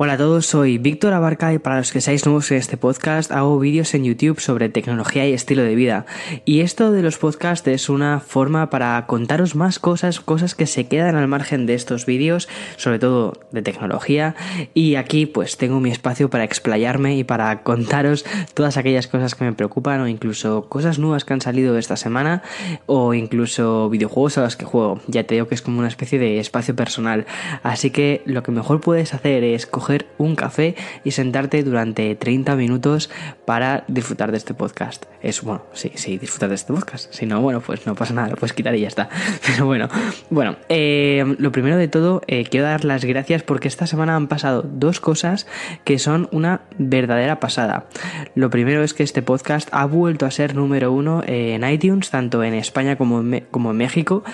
Hola a todos, soy Víctor Abarca y para los que seáis nuevos en este podcast hago vídeos en YouTube sobre tecnología y estilo de vida. Y esto de los podcasts es una forma para contaros más cosas, cosas que se quedan al margen de estos vídeos, sobre todo de tecnología. Y aquí pues tengo mi espacio para explayarme y para contaros todas aquellas cosas que me preocupan o incluso cosas nuevas que han salido esta semana o incluso videojuegos a los que juego. Ya te digo que es como una especie de espacio personal. Así que lo que mejor puedes hacer es coger un café y sentarte durante 30 minutos para disfrutar de este podcast. Es bueno, sí, sí, disfrutar de este podcast. Si no, bueno, pues no pasa nada, lo puedes quitar y ya está. Pero bueno, bueno, eh, lo primero de todo, eh, quiero dar las gracias porque esta semana han pasado dos cosas que son una verdadera pasada. Lo primero es que este podcast ha vuelto a ser número uno en iTunes, tanto en España como en, como en México.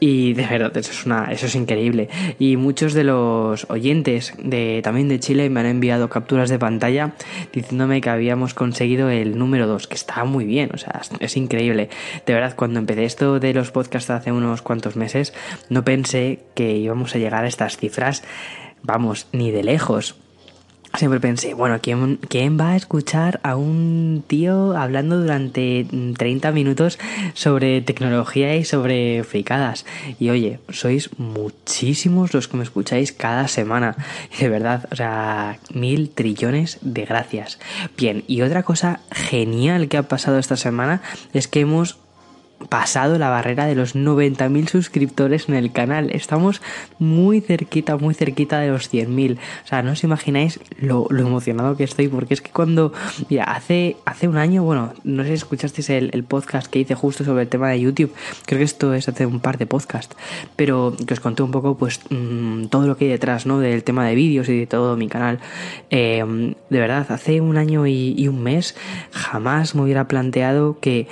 Y de verdad, eso es, una, eso es increíble. Y muchos de los oyentes de, también de Chile me han enviado capturas de pantalla diciéndome que habíamos conseguido el número 2, que está muy bien, o sea, es increíble. De verdad, cuando empecé esto de los podcasts hace unos cuantos meses, no pensé que íbamos a llegar a estas cifras, vamos, ni de lejos. Siempre pensé, bueno, ¿quién, ¿quién, va a escuchar a un tío hablando durante 30 minutos sobre tecnología y sobre fricadas? Y oye, sois muchísimos los que me escucháis cada semana. De verdad, o sea, mil trillones de gracias. Bien, y otra cosa genial que ha pasado esta semana es que hemos pasado la barrera de los 90.000 suscriptores en el canal. Estamos muy cerquita, muy cerquita de los 100.000. O sea, no os imagináis lo, emocionado que estoy porque es que cuando, mira, hace, hace un año, bueno, no sé si escuchasteis el, podcast que hice justo sobre el tema de YouTube. Creo que esto es hace un par de podcasts. Pero que os conté un poco, pues, mm, todo lo que hay detrás, ¿no? Del tema de vídeos y de todo mi canal. Eh, de verdad, hace un año y un mes jamás me hubiera planteado que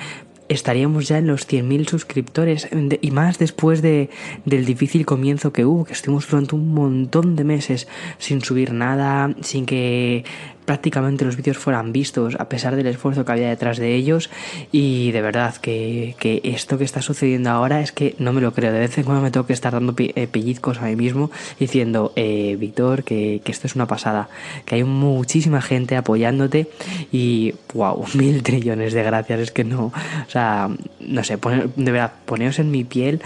estaríamos ya en los 100.000 suscriptores y más después de, del difícil comienzo que hubo, que estuvimos durante un montón de meses sin subir nada, sin que prácticamente los vídeos fueran vistos a pesar del esfuerzo que había detrás de ellos. Y de verdad que, esto que está sucediendo ahora es que no me lo creo, de vez en cuando me tengo que estar dando eh, pellizcos a mí mismo diciendo, eh, Víctor, que, esto es una pasada, que hay muchísima gente apoyándote y wow, mil trillones de gracias, es que no, o sea, no sé, de verdad, poneos en mi piel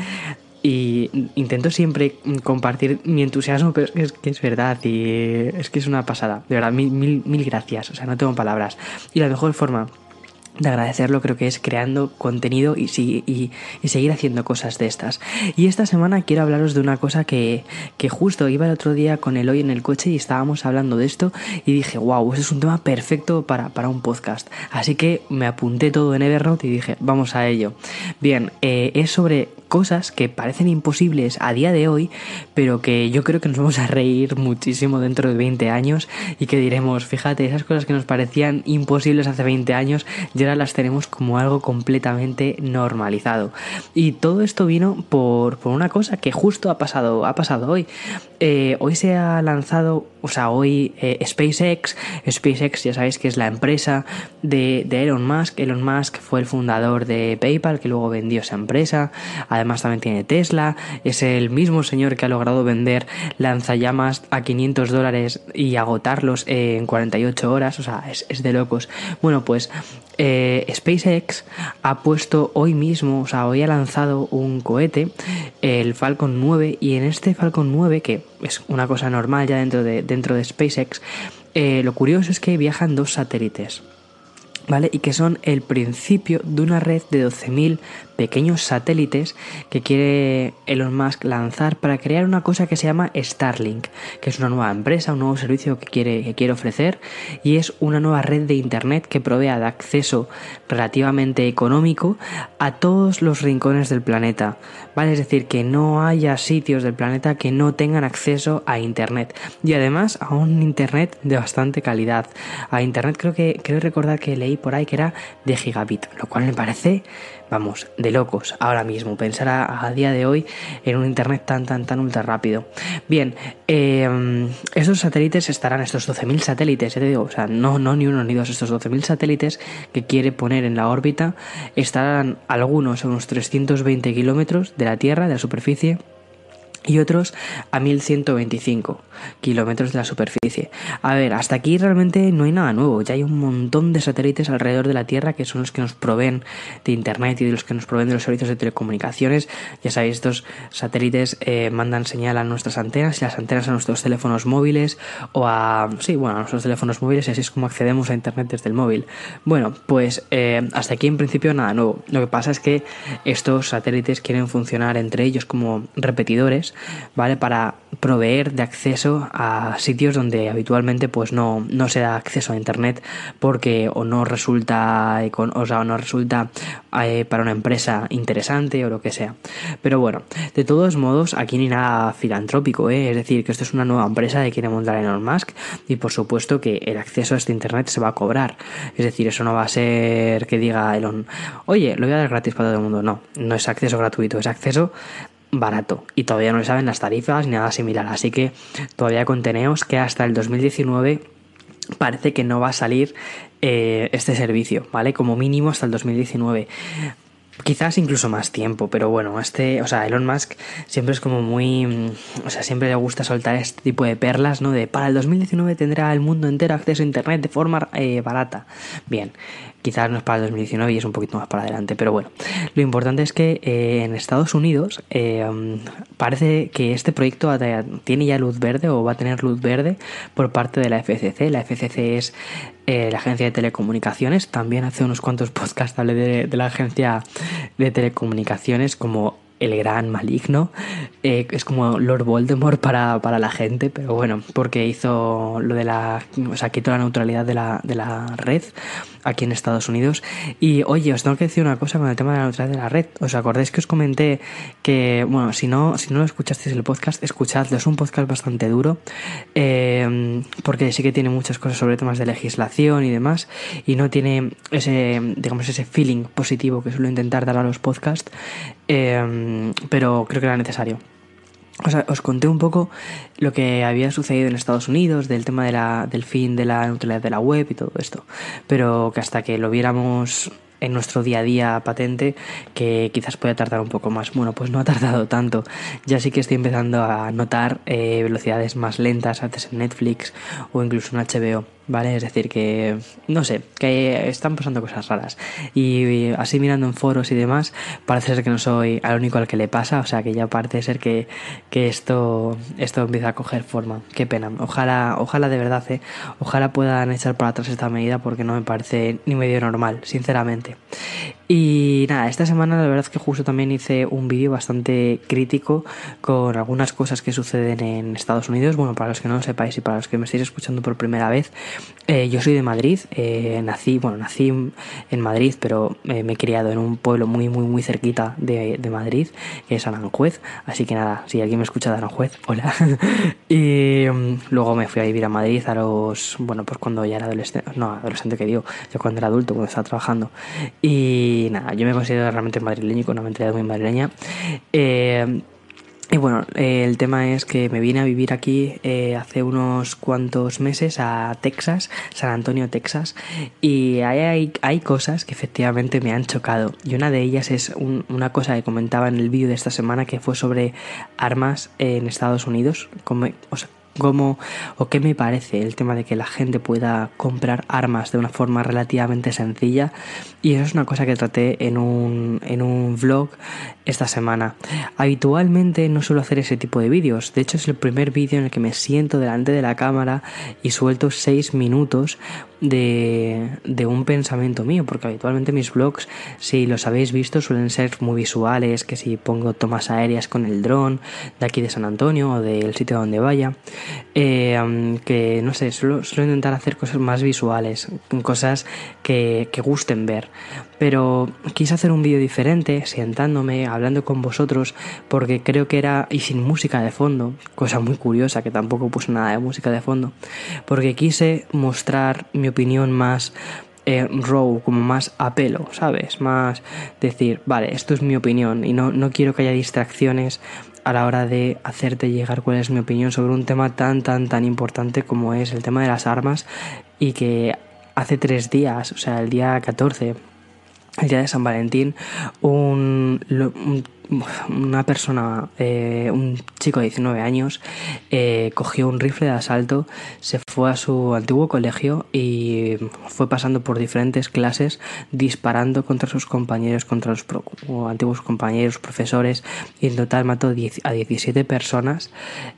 y intento siempre compartir mi entusiasmo, pero es que es, verdad y es que es una pasada. De verdad, mil, mil, mil gracias. O sea, no tengo palabras. Y la mejor forma de agradecerlo creo que es creando contenido y, y, y, seguir haciendo cosas de estas. Y esta semana quiero hablaros de una cosa que, que justo iba el otro día con el hoy en el coche y estábamos hablando de esto y dije, wow, ese es un tema perfecto para, para un podcast. Así que me apunté todo en Evernote y dije, vamos a ello. Bien, eh, es sobre cosas que parecen imposibles a día de hoy, pero que yo creo que nos vamos a reír muchísimo dentro de 20 años y que diremos, fíjate, esas cosas que nos parecían imposibles hace 20 años, ya ahora las tenemos como algo completamente normalizado. Y todo esto vino por, por una cosa que justo ha pasado, ha pasado hoy. Eh, hoy se ha lanzado, o sea, hoy eh, SpaceX, SpaceX ya sabéis que es la empresa de, de, Elon Musk, Elon Musk fue el fundador de PayPal que luego vendió esa empresa, además también tiene Tesla, es el mismo señor que ha logrado vender lanzallamas a 500 dólares y agotarlos en 48 horas, o sea, es, es de locos. Bueno, pues eh, SpaceX ha puesto hoy mismo, o sea, hoy ha lanzado un cohete, el Falcon 9, y en este Falcon 9, que es una cosa normal ya dentro de, dentro de SpaceX, eh, lo curioso es que viajan dos satélites. ¿Vale? Y que son el principio de una red de 12.000 pequeños satélites que quiere Elon Musk lanzar para crear una cosa que se llama Starlink, que es una nueva empresa, un nuevo servicio que quiere, quiere ofrecer y es una nueva red de Internet que provea de acceso relativamente económico a todos los rincones del planeta. ¿Vale? Es decir, que no haya sitios del planeta que no tengan acceso a Internet y además a un Internet de bastante calidad. A Internet creo que creo recordar que leí por ahí que era de gigabit, lo cual me parece vamos, de locos ahora mismo, pensar a, día de hoy en un Internet tan, tan, tan ultra rápido. Bien, eh, estos satélites estarán, estos 12.000 satélites, te digo, o sea, no, no ni uno ni dos, estos 12.000 satélites que quiere poner en la órbita, estarán algunos a unos 320 kilómetros de la Tierra, de la superficie, y otros a 1125 kilómetros de la superficie. A ver, hasta aquí realmente no hay nada nuevo, ya hay un montón de satélites alrededor de la Tierra que son los que nos proveen de Internet y de los que nos proveen de los servicios de telecomunicaciones. Ya sabéis, estos satélites eh, mandan señal a nuestras antenas y las antenas a nuestros teléfonos móviles o a, sí, bueno, a nuestros teléfonos móviles y así es como accedemos a Internet desde el móvil. Bueno, pues eh, hasta aquí en principio nada nuevo. Lo que pasa es que estos satélites quieren funcionar entre ellos como repetidores, ¿vale? Para proveer de acceso a sitios donde habitualmente pues no, no se da acceso a internet porque o no resulta o sea, no resulta eh, para una empresa interesante o lo que sea. Pero bueno, de todos modos, aquí ni nada filantrópico, ¿eh? es decir, que esto es una nueva empresa que quiere montar Elon Musk y por supuesto que el acceso a este internet se va a cobrar. Es decir, eso no va a ser que diga Elon, oye, lo voy a dar gratis para todo el mundo. No, no es acceso gratuito, es acceso barato y todavía no le saben las tarifas ni nada similar. Así que todavía conteneos que hasta el 2019 parece que no va a salir eh, este servicio, ¿vale? Como mínimo hasta el 2019. Quizás incluso más tiempo, pero bueno, este, o sea, Elon Musk siempre es como muy, o sea, siempre le gusta soltar este tipo de perlas, ¿no? De para el 2019 tendrá el mundo entero acceso a Internet de forma eh, barata. Bien, Quizás no es para el 2019 y es un poquito más para adelante, pero bueno. Lo importante es que eh, en Estados Unidos eh, parece que este proyecto tiene ya luz verde o va a tener luz verde por parte de la FCC. La FCC es eh, la agencia de telecomunicaciones. También hace unos cuantos podcasts hablé de, de la agencia de telecomunicaciones como el gran maligno. Eh, es como Lord Voldemort para, para, la gente, pero bueno, porque hizo lo de la. O sea, quitó la neutralidad de la, de la red aquí en Estados Unidos. Y oye, os tengo que decir una cosa con el tema de la neutralidad de la red. ¿Os acordáis que os comenté que, bueno, si no, si no lo escuchasteis el podcast, escuchadlo. Es un podcast bastante duro, eh, porque sí que tiene muchas cosas sobre temas de legislación y demás, y no tiene ese, digamos, ese feeling positivo que suelo intentar dar a los podcasts. Em, pero creo que era necesario. O sea, os conté un poco lo que había sucedido en Estados Unidos, del tema del fin de la neutralidad de la web y todo esto. Pero que hasta que lo viéramos en nuestro día a día patente, que quizás puede tardar un poco más. Bueno, pues no ha tardado tanto. Ya sí que estoy empezando a notar eh, velocidades más lentas antes en Netflix o incluso en HBO. ¿Vale? Es decir, que no sé, que están pasando cosas raras. Y así mirando en foros y demás, parece ser que no soy el único al que le pasa, o sea que ya parece ser que, que esto, esto empieza a coger forma. Qué pena. Ojalá, ojalá de verdad, ¿eh? ojalá puedan echar para atrás esta medida porque no me parece ni medio normal, sinceramente. Y nada, esta semana la verdad es que justo también hice un vídeo bastante crítico con algunas cosas que suceden en Estados Unidos. Bueno, para los que no lo sepáis y para los que me estéis escuchando por primera vez, eh, yo soy de Madrid, eh, nací, bueno, nací en Madrid, pero eh, me he criado en un pueblo muy, muy, muy cerquita de, Madrid, que es Aranjuez. Así que nada, si alguien me escucha de Aranjuez, hola. y mm, luego me fui a vivir a Madrid a los, bueno, pues cuando ya era adolescente, no, adolescente que digo, yo cuando era adulto, cuando estaba trabajando. Y nada, yo me considero realmente madrileño y con una mentalidad muy madrileña. Y bueno, eh, el tema es que me vine a vivir aquí eh, hace unos cuantos meses a Texas, San Antonio, Texas, y hay, hay, cosas que efectivamente me han chocado. Y una de ellas es una cosa que comentaba en el vídeo de esta semana que fue sobre armas en Estados Unidos. Cómo o qué me parece el tema de que la gente pueda comprar armas de una forma relativamente sencilla y eso es una cosa que traté en un, en un vlog esta semana. Habitualmente no suelo hacer ese tipo de vídeos, de hecho es el primer vídeo en el que me siento delante de la cámara y suelto 6 minutos de, de un pensamiento mío, porque habitualmente mis vlogs, si los habéis visto, suelen ser muy visuales, que si pongo tomas aéreas con el dron de aquí de San Antonio o del sitio donde vaya, eh, que no sé, suelo, suelo, intentar hacer cosas más visuales, cosas que, que gusten ver. Pero quise hacer un vídeo diferente, sentándome, hablando con vosotros, porque creo que era, y sin música de fondo, cosa muy curiosa, que tampoco puse nada de música de fondo, porque quise mostrar mi opinión más eh, raw, como más a pelo, ¿sabes? Más decir, vale, esto es mi opinión y no, no quiero que haya distracciones a la hora de hacerte llegar cuál es mi opinión sobre un tema tan, tan, tan importante como es el tema de las armas y que hace tres días, o sea, el día 14, el día de San Valentín, un, una persona, eh, un chico de 19 años, eh, cogió un rifle de asalto, se fue a su antiguo colegio y fue pasando por diferentes clases disparando contra sus compañeros, contra los antiguos compañeros, profesores, y en total mató a 17 personas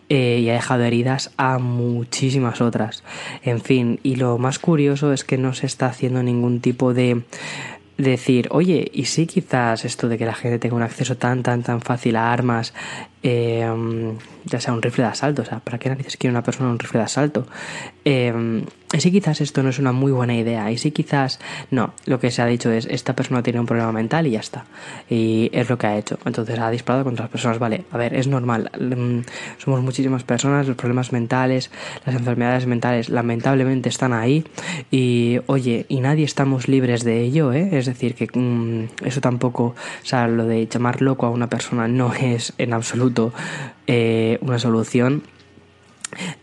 eh, y ha dejado heridas a muchísimas otras. En fin, y lo más curioso es que no se está haciendo ningún tipo de decir, oye, ¿y si quizás esto de que la gente tenga un acceso tan, tan, tan fácil a armas, eh, ya sea un rifle de asalto, o sea, ¿para qué narices quiere una persona un rifle de asalto? Eh, y si quizás esto no es una muy buena idea, y si quizás no, lo que se ha dicho es, esta persona tiene un problema mental y ya está, y es lo que ha hecho, entonces ha disparado contra las personas, vale, a ver, es normal, mm, somos muchísimas personas, los problemas mentales, las enfermedades mentales lamentablemente están ahí, y oye, y nadie estamos libres de ello, ¿eh? es decir, que mm, eso tampoco, o sea, lo de llamar loco a una persona no es en absoluto eh, una solución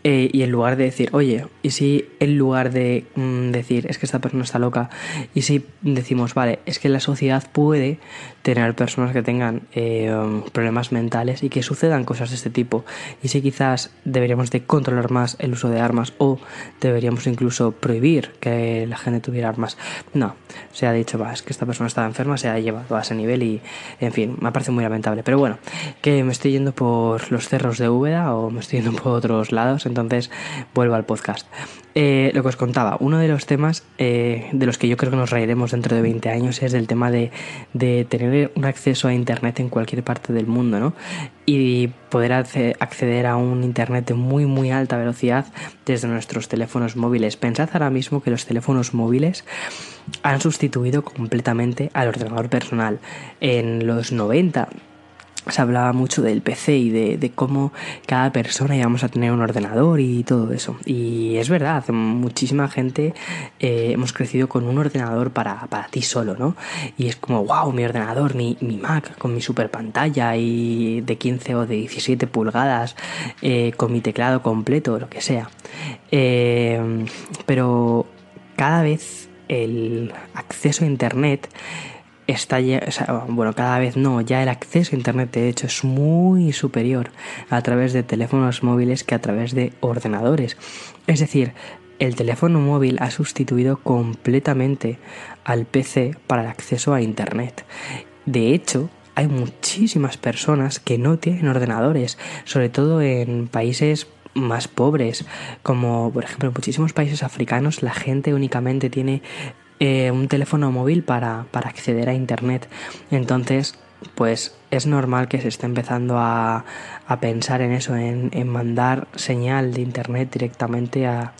eh, y en lugar de decir, oye, y si en lugar de mm, decir, es que esta persona está loca, y si decimos, vale, es que la sociedad puede tener personas que tengan eh, problemas mentales y que sucedan cosas de este tipo, y si quizás deberíamos de controlar más el uso de armas o deberíamos incluso prohibir que la gente tuviera armas. No, se ha dicho, va, es que esta persona está enferma, se ha llevado a ese nivel y, en fin, me parece muy lamentable. Pero bueno, que me estoy yendo por los cerros de Úbeda o me estoy yendo por otros lados entonces vuelvo al podcast. Eh, lo que os contaba, uno de los temas eh, de los que yo creo que nos reiremos dentro de 20 años es el tema de, tener un acceso a Internet en cualquier parte del mundo, ¿no? Y poder acceder a un Internet de muy, muy alta velocidad desde nuestros teléfonos móviles. Pensad ahora mismo que los teléfonos móviles han sustituido completamente al ordenador personal. En los 90 se hablaba mucho del PC y de, cómo cada persona íbamos a tener un ordenador y todo eso. Y es verdad, muchísima gente eh, hemos crecido con un ordenador para, para, ti solo, ¿no? Y es como, wow, mi ordenador, mi, mi Mac con mi super pantalla y de 15 o de 17 pulgadas, eh, con mi teclado completo, lo que sea. Eh, pero cada vez el acceso a Internet está bueno, cada vez no, ya el acceso a Internet de hecho es muy superior a través de teléfonos móviles que a través de ordenadores. Es decir, el teléfono móvil ha sustituido completamente al PC para el acceso a Internet. De hecho, hay muchísimas personas que no tienen ordenadores, sobre todo en países más pobres, como por ejemplo en muchísimos países africanos la gente únicamente tiene eh, un teléfono móvil para, acceder a Internet. Entonces, pues es normal que se esté empezando a, pensar en eso, en, mandar señal de Internet directamente a,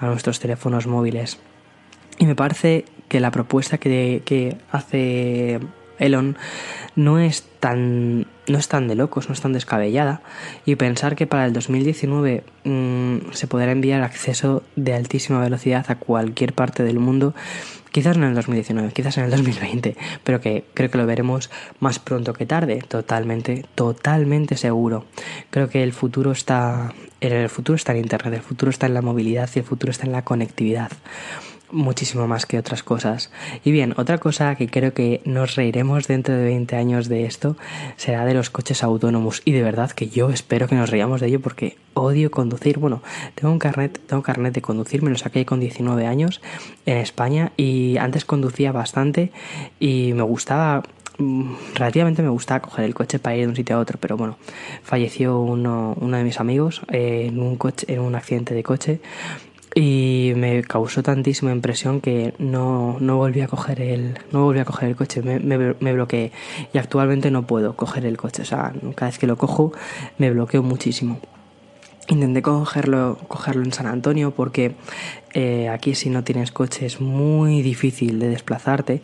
nuestros teléfonos móviles. Y me parece que la propuesta que, que hace Elon no es tan no es tan de locos, no es tan descabellada y pensar que para el 2019 mm, se podrá enviar acceso de altísima velocidad a cualquier parte del mundo, quizás no en el 2019, quizás en el 2020, pero que creo que lo veremos más pronto que tarde, totalmente, totalmente seguro. Creo que el futuro está el futuro está en internet, el futuro está en la movilidad y el futuro está en la conectividad muchísimo más que otras cosas. Y bien, otra cosa que creo que nos reiremos dentro de 20 años de esto será de los coches autónomos. Y de verdad que yo espero que nos reíamos de ello porque odio conducir. Bueno, tengo un carnet, tengo carnet de conducir, me lo saqué con 19 años en España y antes conducía bastante y me gustaba mm, relativamente me gustaba coger el coche para ir de un sitio a otro, pero bueno, falleció uno, uno de mis amigos en un coche, en un accidente de coche y me causó tantísima impresión que no, no volví a coger el no volví a coger el coche. Me, me, bloqueé y actualmente no puedo coger el coche. O sea cada vez que lo cojo me bloqueo muchísimo intenté cogerlo cogerlo en San Antonio porque eh, aquí si no tienes coche es muy difícil de desplazarte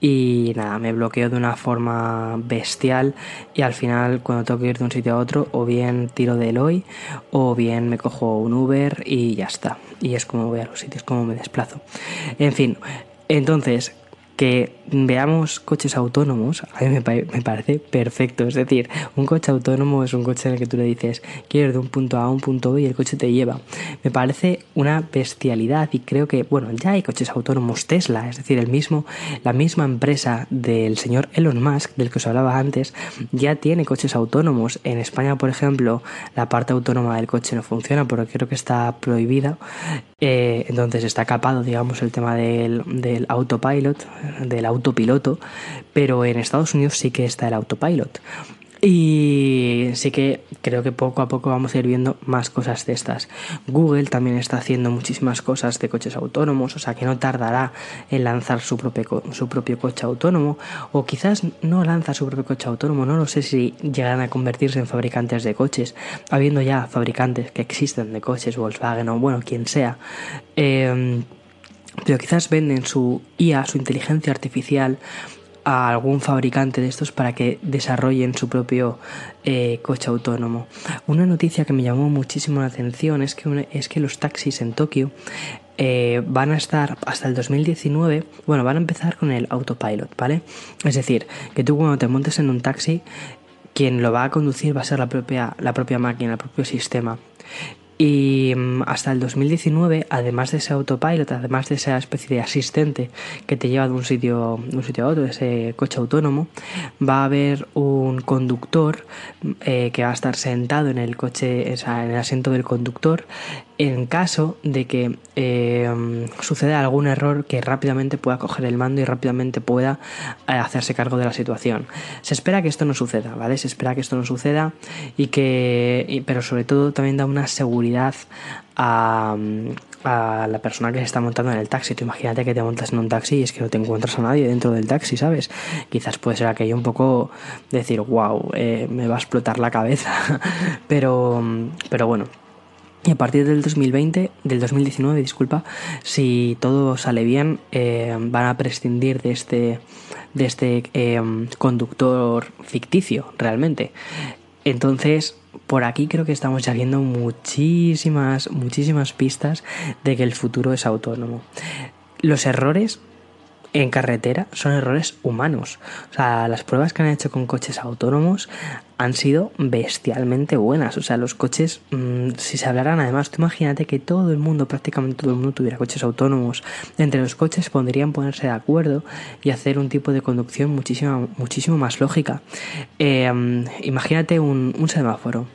y nada, me bloqueo de una forma bestial y al final cuando tengo que ir de un sitio a otro o bien tiro de Eloy o bien me cojo un Uber y ya está. Y es como voy a los sitios, como me desplazo. En fin, entonces que veamos coches autónomos, a mí me, me, parece perfecto. Es decir, un coche autónomo es un coche en el que tú le dices, quiero ir de un punto A un punto B y el coche te lleva. Me parece una bestialidad y creo que, bueno, ya hay coches autónomos Tesla, es decir, el mismo, la misma empresa del señor Elon Musk, del que os hablaba antes, ya tiene coches autónomos. En España, por ejemplo, la parte autónoma del coche no funciona porque creo que está prohibida. Eh, entonces está capado, digamos, el tema del, del autopilot, del autopiloto, pero en Estados Unidos sí que está el autopilot. Y sí que creo que poco a poco vamos a ir viendo más cosas de estas. Google también está haciendo muchísimas cosas de coches autónomos, o sea que no tardará en lanzar su propio, su propio coche autónomo, o quizás no lanza su propio coche autónomo, no lo sé si llegarán a convertirse en fabricantes de coches, habiendo ya fabricantes que existen de coches, Volkswagen o bueno, quien sea. Eh, pero quizás venden su IA, su inteligencia artificial, a algún fabricante de estos para que desarrollen su propio eh, coche autónomo. Una noticia que me llamó muchísimo la atención es que, es que los taxis en Tokio eh, van a estar hasta el 2019, bueno, van a empezar con el autopilot, ¿vale? Es decir, que tú cuando te montes en un taxi, quien lo va a conducir va a ser la propia, la propia máquina, el propio sistema. Y mm, hasta el 2019, además de ese autopilot, además de esa especie de asistente que te lleva de un sitio, de un sitio a otro, ese coche autónomo, va a haber un conductor eh, que va a estar sentado en el coche, en el asiento del conductor, en caso de que eh, suceda algún error que rápidamente pueda coger el mando y rápidamente pueda eh, hacerse cargo de la situación. Se espera que esto no suceda, ¿vale? Se espera que esto no suceda y que, pero sobre todo también da una seguridad a, a la persona que se está montando en el taxi. Tú imagínate que te montas en un taxi y es que no te encuentras a nadie dentro del taxi, ¿sabes? Quizás puede ser aquello un poco decir, wow, eh, me va a explotar la cabeza. pero, pero bueno. Y a partir del 2020, del 2019, disculpa, si todo sale bien, eh, van a prescindir de este, de este eh, conductor ficticio, realmente. Entonces, por aquí creo que estamos ya viendo muchísimas, muchísimas pistas de que el futuro es autónomo. Los errores en carretera son errores humanos. O sea, las pruebas que han hecho con coches autónomos han sido bestialmente buenas. O sea, los coches, mm, si se hablaran además, tú imagínate que todo el mundo, prácticamente todo el mundo tuviera coches autónomos. Entre los coches podrían ponerse de acuerdo y hacer un tipo de conducción muchísimo, muchísimo más lógica. Eh, imagínate un, semáforo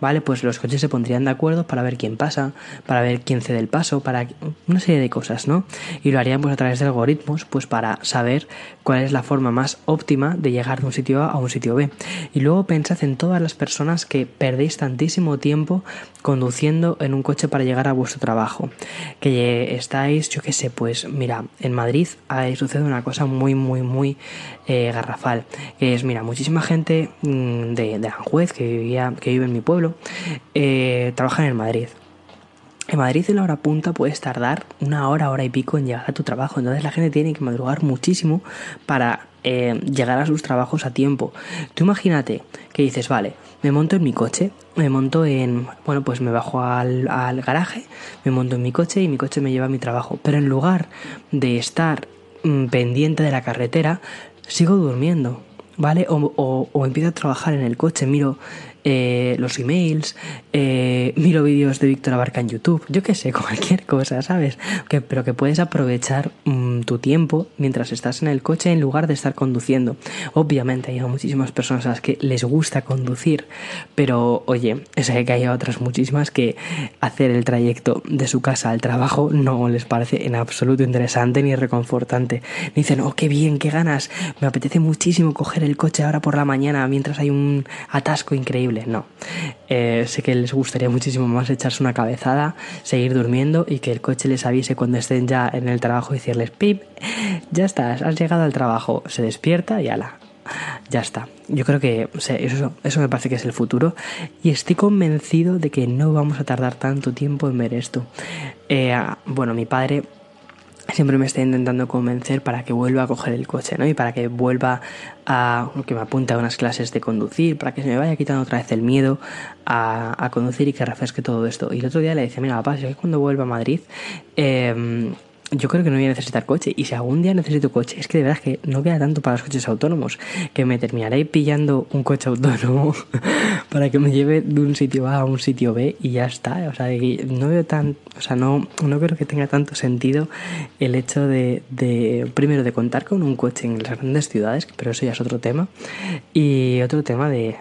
¿vale? Pues los coches se pondrían de acuerdo para ver quién pasa, para ver quién cede el paso, para una serie de cosas, ¿no? Y lo harían pues a través de algoritmos, pues para saber cuál es la forma más óptima de llegar de un sitio A a un sitio B. Y luego pensad en todas las personas que perdéis tantísimo tiempo conduciendo en un coche para llegar a vuestro trabajo. Que estáis, yo qué sé, pues mira, en Madrid ahí sucede una cosa muy, muy, muy eh, garrafal. Que es, mira, muchísima gente mm, de, de Aranjuez que, vivía, que vive en mi pueblo eh, trabaja en Madrid. En Madrid en la hora punta puedes tardar una hora, hora y pico en llegar a tu trabajo. Entonces la gente tiene que madrugar muchísimo para eh, llegar a sus trabajos a tiempo. Tú imagínate que dices, vale, me monto en mi coche, me monto en, bueno, pues me bajo al, al garaje, me monto en mi coche y mi coche me lleva a mi trabajo. Pero en lugar de estar mm, pendiente de la carretera, sigo durmiendo. ¿Vale? O, o, o, empiezo a trabajar en el coche, miro eh, los emails, eh, miro vídeos de Víctor Abarca en YouTube, yo qué sé, cualquier cosa, ¿sabes? Pero que puedes aprovechar mm, tu tiempo mientras estás en el coche en lugar de estar conduciendo. Obviamente hay muchísimas personas a las que les gusta conducir, pero oye, sé que hay otras muchísimas que hacer el trayecto de su casa al trabajo no les parece en absoluto interesante ni reconfortante. Dicen, oh, qué bien, qué ganas, me apetece muchísimo coger el coche ahora por la mañana mientras hay un atasco increíble no. Eh, sé que les gustaría muchísimo más echarse una cabezada, seguir durmiendo y que el coche les avise cuando estén ya en el trabajo y decirles, pip, ya estás, has llegado al trabajo, se despierta y ala, ya está. Yo creo que eso, eso me parece que es el futuro y estoy convencido de que no vamos a tardar tanto tiempo en ver esto. Eh, bueno, mi padre siempre me está intentando convencer para que vuelva a coger el coche, ¿no? Y para que vuelva a que me apunte a unas clases de conducir, para que se me vaya quitando otra vez el miedo a, conducir y que refresque todo esto. Y el otro día le decía, mira, papá, si es que cuando vuelva a Madrid, eh, yo creo que no voy a necesitar coche. Y si algún día necesito coche, es que de verdad que no queda tanto para los coches autónomos, que me terminaré pillando un coche autónomo para que me lleve de un sitio A a un sitio B y ya está. O sea, no veo tan, o sea, no, no creo que tenga tanto sentido el hecho de, primero, de contar con un coche en las grandes ciudades, pero eso ya es otro tema, y otro tema de,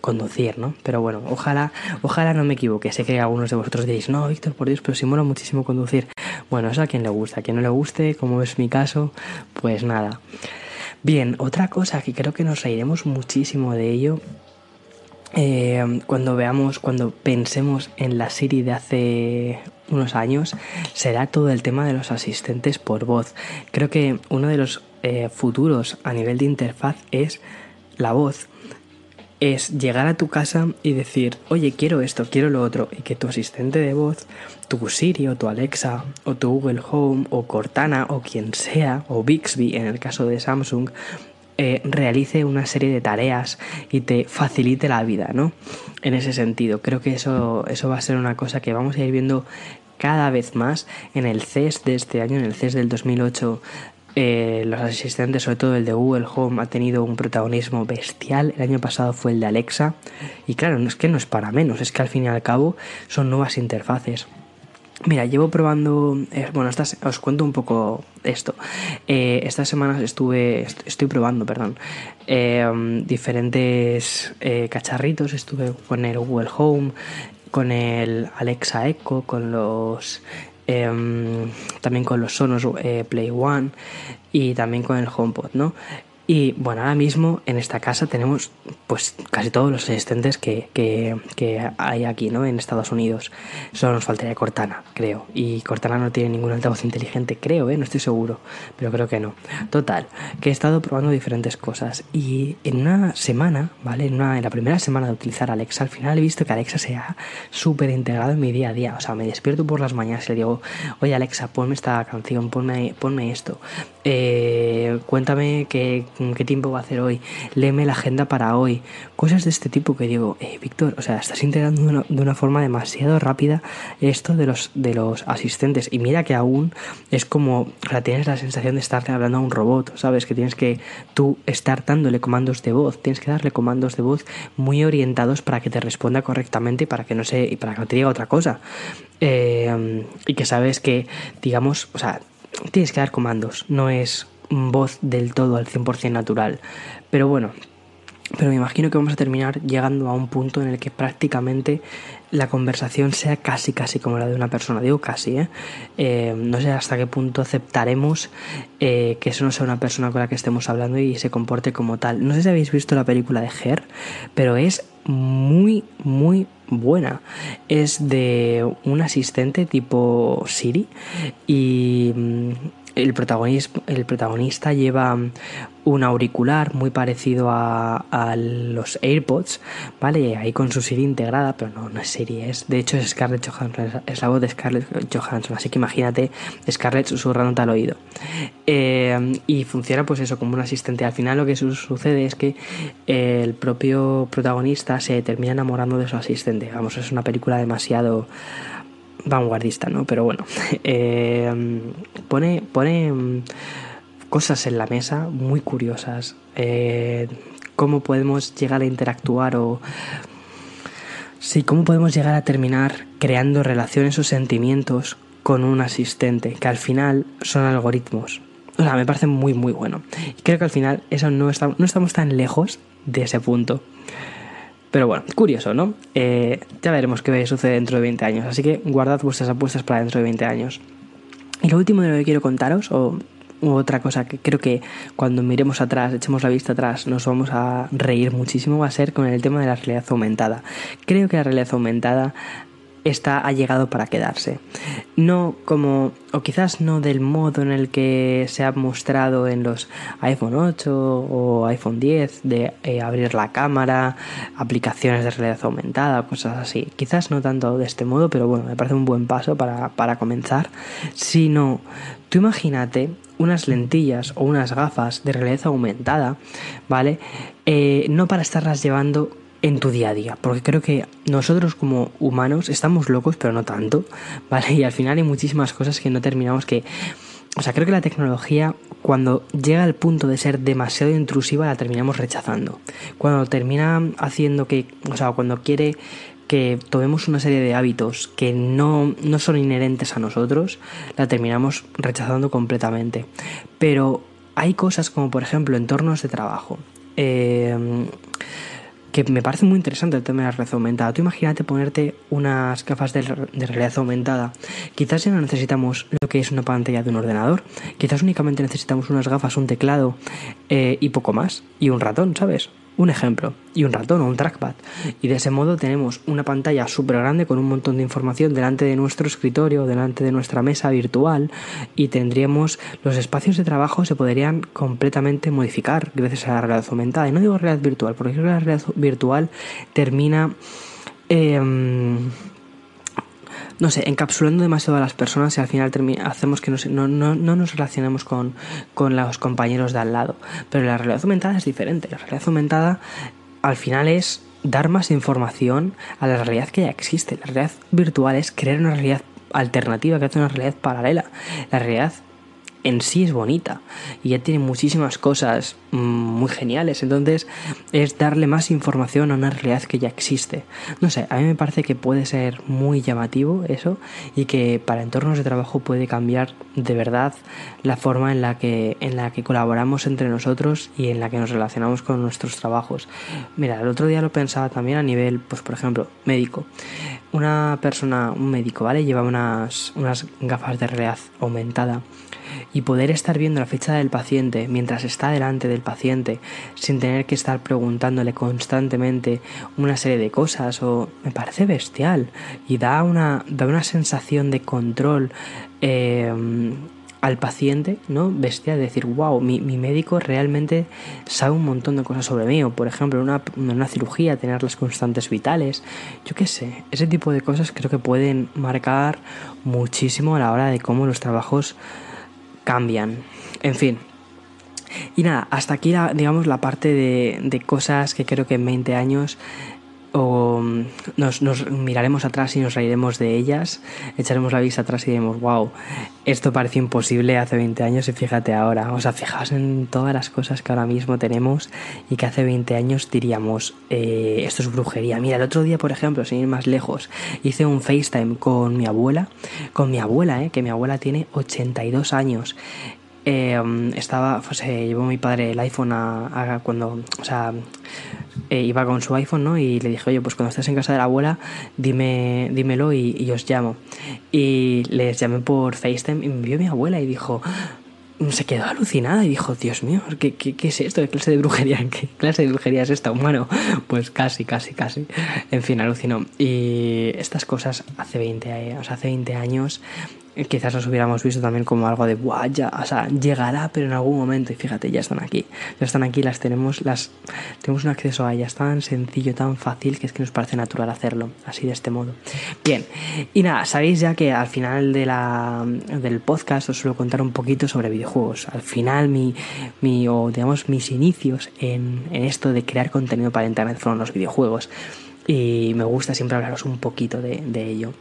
conducir, ¿no? Pero bueno, ojalá, ojalá no me equivoque. Sé que algunos de vosotros diréis, no, Víctor, por Dios, pero si mola muchísimo conducir. Bueno, eso a quien le gusta, a quien no le guste, como es mi caso, pues nada. Bien, otra cosa que creo que nos reiremos muchísimo de ello eh, cuando veamos, cuando pensemos en la Siri de hace unos años, será todo el tema de los asistentes por voz. Creo que uno de los eh, futuros a nivel de interfaz es la voz es llegar a tu casa y decir, oye, quiero esto, quiero lo otro, y que tu asistente de voz, tu Siri o tu Alexa o tu Google Home o Cortana o quien sea, o Bixby en el caso de Samsung, eh, realice una serie de tareas y te facilite la vida, ¿no? En ese sentido, creo que eso, eso va a ser una cosa que vamos a ir viendo cada vez más en el CES de este año, en el CES del 2008 eh, los asistentes, sobre todo el de Google Home, ha tenido un protagonismo bestial. El año pasado fue el de Alexa. Y claro, no es que no es para menos, es que al fin y al cabo son nuevas interfaces. Mira, llevo probando, eh, bueno, os cuento un poco esto. Eh, estas semanas estuve, estoy probando, perdón, diferentes cacharritos. Estuve con el Google Home, con el Alexa Echo, con los Em, también con los Sonos eh, Play One y también con el HomePod, ¿no? Y bueno, ahora mismo en esta casa tenemos pues casi todos los asistentes que, que, hay aquí, ¿no? En Estados Unidos. Solo nos faltaría Cortana, creo. Y Cortana no tiene ningún altavoz inteligente, creo, ¿eh? No estoy seguro, pero creo que no. Total, que he estado probando diferentes cosas. Y en una semana, ¿vale? En, la primera semana de utilizar Alexa, al final he visto que Alexa se ha súper integrado en mi día a día. O sea, me despierto por las mañanas y le digo, oye Alexa, ponme esta canción, ponme, ponme esto. Eh, cuéntame qué qué tiempo va a hacer hoy, léeme la agenda para hoy, cosas de este tipo que digo, eh, Víctor, o sea, estás integrando de una, forma demasiado rápida esto de los, de los asistentes y mira que aún es como, o sea, tienes la sensación de estar hablando a un robot, ¿sabes? Que tienes que tú estar dándole comandos de voz, tienes que darle comandos de voz muy orientados para que te responda correctamente y para que no se, y para que no te diga otra cosa. Eh, y que sabes que, digamos, o sea, tienes que dar comandos, no es voz del todo al 100% natural. Pero bueno, pero me imagino que vamos a terminar llegando a un punto en el que prácticamente la conversación sea casi casi como la de una persona. Digo casi, ¿eh? eh no sé hasta qué punto aceptaremos eh, que eso no sea una persona con la que estemos hablando y se comporte como tal. No sé si habéis visto la película de Her, pero es muy, muy buena. Es de un asistente tipo Siri y mm, el, protagonista lleva un auricular muy parecido a, los AirPods, ¿vale? Ahí con su Siri integrada, pero no, no es Siri, es, de hecho es Scarlett Johansson, es la voz de Scarlett Johansson, así que imagínate Scarlett susurrándote al oído. Eh, y funciona pues eso como un asistente. Al final lo que sucede es que el propio protagonista se termina enamorando de su asistente. Vamos, es una película demasiado vanguardista, ¿no? Pero bueno, eh, pone, pone mm, cosas en la mesa muy curiosas. Eh, cómo podemos llegar a interactuar o... Sí, cómo podemos llegar a terminar creando relaciones o sentimientos con un asistente, que al final son algoritmos. O sea, me parece muy, muy bueno. Y creo que al final eso no, está, no estamos tan lejos de ese punto. Pero bueno, curioso, ¿no? Eh, ya veremos qué sucede dentro de 20 años. Así que guardad vuestras apuestas para dentro de 20 años. Y lo último de lo que quiero contaros, o otra cosa que creo que cuando miremos atrás, echemos la vista atrás, nos vamos a reír muchísimo, va a ser con el tema de la realidad aumentada. Creo que la realidad aumentada está ha llegado para quedarse. No como, o quizás no del modo en el que se ha mostrado en los iPhone 8 o iPhone 10, de eh, abrir la cámara, aplicaciones de realidad aumentada, cosas así. Quizás no tanto de este modo, pero bueno, me parece un buen paso para, para comenzar. Sino, tú imagínate unas lentillas o unas gafas de realidad aumentada, ¿vale? Eh, no para estarlas llevando en tu día a día, porque creo que nosotros como humanos estamos locos, pero no tanto, ¿vale? Y al final hay muchísimas cosas que no terminamos que o sea, creo que la tecnología cuando llega al punto de ser demasiado intrusiva la terminamos rechazando. Cuando termina haciendo que, o sea, cuando quiere que tomemos una serie de hábitos que no, no son inherentes a nosotros, la terminamos rechazando completamente. Pero hay cosas como por ejemplo entornos de trabajo. Eh, que me parece muy interesante el tema de la realidad aumentada. Tú imagínate ponerte unas gafas de, realidad aumentada. Quizás ya no necesitamos lo que es una pantalla de un ordenador. Quizás únicamente necesitamos unas gafas, un teclado eh, y poco más. Y un ratón, ¿sabes? Un ejemplo y un ratón o un trackpad. Y de ese modo tenemos una pantalla súper grande con un montón de información delante de nuestro escritorio, delante de nuestra mesa virtual y tendríamos los espacios de trabajo se podrían completamente modificar gracias a la realidad aumentada. Y no digo realidad virtual, porque la realidad virtual termina... Eh, no sé, encapsulando demasiado a las personas y al final hacemos que no, no, nos relacionemos con, con los compañeros de al lado. Pero la realidad aumentada es diferente. La realidad aumentada al final es dar más información a la realidad que ya existe. La realidad virtual es crear una realidad alternativa, que una realidad paralela. La realidad en sí es bonita y ya tiene muchísimas cosas mm, muy geniales. Entonces es darle más información a una realidad que ya existe. No sé, a mí me parece que puede ser muy llamativo eso y que para entornos de trabajo puede cambiar de verdad la forma en la que, en la que colaboramos entre nosotros y en la que nos relacionamos con nuestros trabajos. Mira, el otro día lo pensaba también a nivel, pues por ejemplo, médico. Una persona, un médico, ¿vale? Lleva unas, unas gafas de realidad aumentada y poder estar viendo la ficha del paciente mientras está delante del paciente sin tener que estar preguntándole constantemente una serie de cosas o me parece bestial y da una, da una sensación de control eh, al paciente, ¿no? Bestia, de decir, wow, mi, médico realmente sabe un montón de cosas sobre mí, o por ejemplo, una, una cirugía, tener las constantes vitales, yo qué sé, ese tipo de cosas creo que pueden marcar muchísimo a la hora de cómo los trabajos cambian. En fin. Y nada, hasta aquí la, digamos la parte de, de cosas que creo que en 20 años o mm, nos, nos, miraremos atrás y nos reiremos de ellas, echaremos la vista atrás y diremos, wow, esto parecía imposible hace 20 años y fíjate ahora. O sea, fijaos en todas las cosas que ahora mismo tenemos y que hace 20 años diríamos, eh, esto es brujería. Mira, el otro día, por ejemplo, sin ir más lejos, hice un FaceTime con mi abuela, con mi abuela, eh, que mi abuela tiene 82 años eh, estaba, pues eh, llevó mi padre el iPhone a, cuando, o sea, eh, iba con su iPhone, ¿no? Y le dije, oye, pues cuando estés en casa de la abuela, dime, dímelo y, os llamo. Y les llamé por FaceTime y me vio mi abuela y dijo, se quedó alucinada y dijo, Dios mío, ¿qué, es esto? ¿Qué clase de brujería? ¿Qué clase de brujería es esta? Bueno, pues casi, casi, casi. En fin, alucinó. Y estas cosas hace 20, o hace 20 años quizás nos hubiéramos visto también como algo de, Buah, ya, o sea, llegará, pero en algún momento, y fíjate, ya están aquí, ya están aquí, las tenemos, las, tenemos un acceso a ellas tan sencillo, tan fácil, que es que nos parece natural hacerlo, así de este modo. Bien, y nada, sabéis ya que al final de la, del podcast os suelo contar un poquito sobre videojuegos. Al final, mi, mi o digamos, mis inicios en, en esto de crear contenido para Internet fueron los videojuegos. Y me gusta siempre hablaros un poquito de, de ello.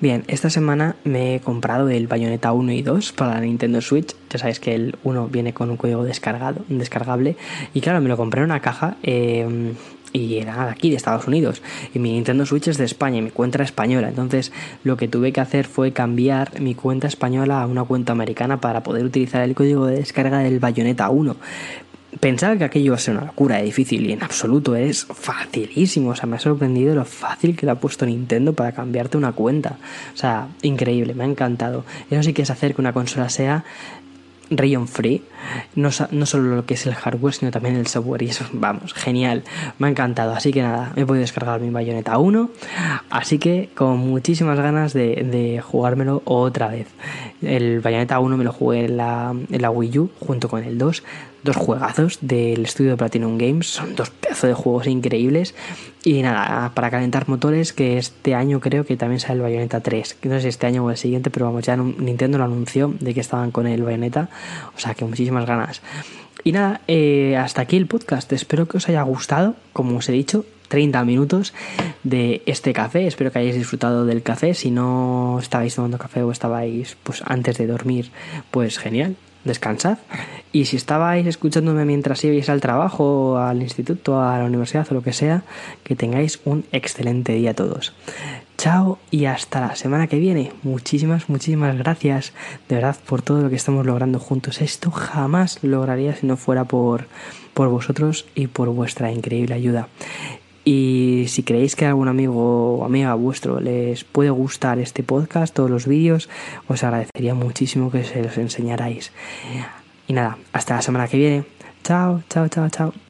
Bien, esta semana me he comprado el Bayonetta 1 y 2 para la Nintendo Switch. Ya sabéis que el 1 viene con un código descargado, descargable. Y claro, me lo compré en una caja. Eh, y era de aquí, de Estados Unidos. Y mi Nintendo Switch es de España y mi cuenta española. Entonces lo que tuve que hacer fue cambiar mi cuenta española a una cuenta americana para poder utilizar el código de descarga del Bayonetta 1. Pensaba que aquello iba a ser una locura de difícil y en absoluto es facilísimo. O sea, me ha sorprendido lo fácil que le ha puesto Nintendo para cambiarte una cuenta. O sea, increíble, me ha encantado. Eso sí que es hacer que una consola sea Rayon Free, no, solo lo que es el hardware, sino también el software. Y eso, vamos, genial, me ha encantado. Así que nada, he podido descargar mi Bayonetta 1. Así que con muchísimas ganas de, de jugármelo otra vez. El Bayonetta 1 me lo jugué en la, en la Wii U junto con el 2 dos juegazos del estudio de Platinum Games. Son dos pedazos de juegos increíbles. Y nada, para calentar motores, que este año creo que también sale el Bayonetta 3. Que no sé si este año o el siguiente, pero vamos, ya Nintendo lo anunció de que estaban con el Bayonetta. O sea que muchísimas ganas. Y nada, eh, hasta aquí el podcast. Espero que os haya gustado. Como os he dicho, 30 minutos de este café. Espero que hayáis disfrutado del café. Si no estabais tomando café o estabais pues antes de dormir, pues genial descansad. Y si estabais escuchándome mientras ibais al trabajo, al instituto, a la universidad o lo que sea, que tengáis un excelente día todos. Chao y hasta la semana que viene. Muchísimas, muchísimas gracias de verdad por todo lo que estamos logrando juntos. Esto jamás lo lograría si no fuera por, por vosotros y por vuestra increíble ayuda. Y si creéis que algún amigo o amiga vuestro les puede gustar este podcast, todos los vídeos, os agradecería muchísimo que se los enseñarais. Y nada, hasta la semana que viene. Chao, chao, chao, chao.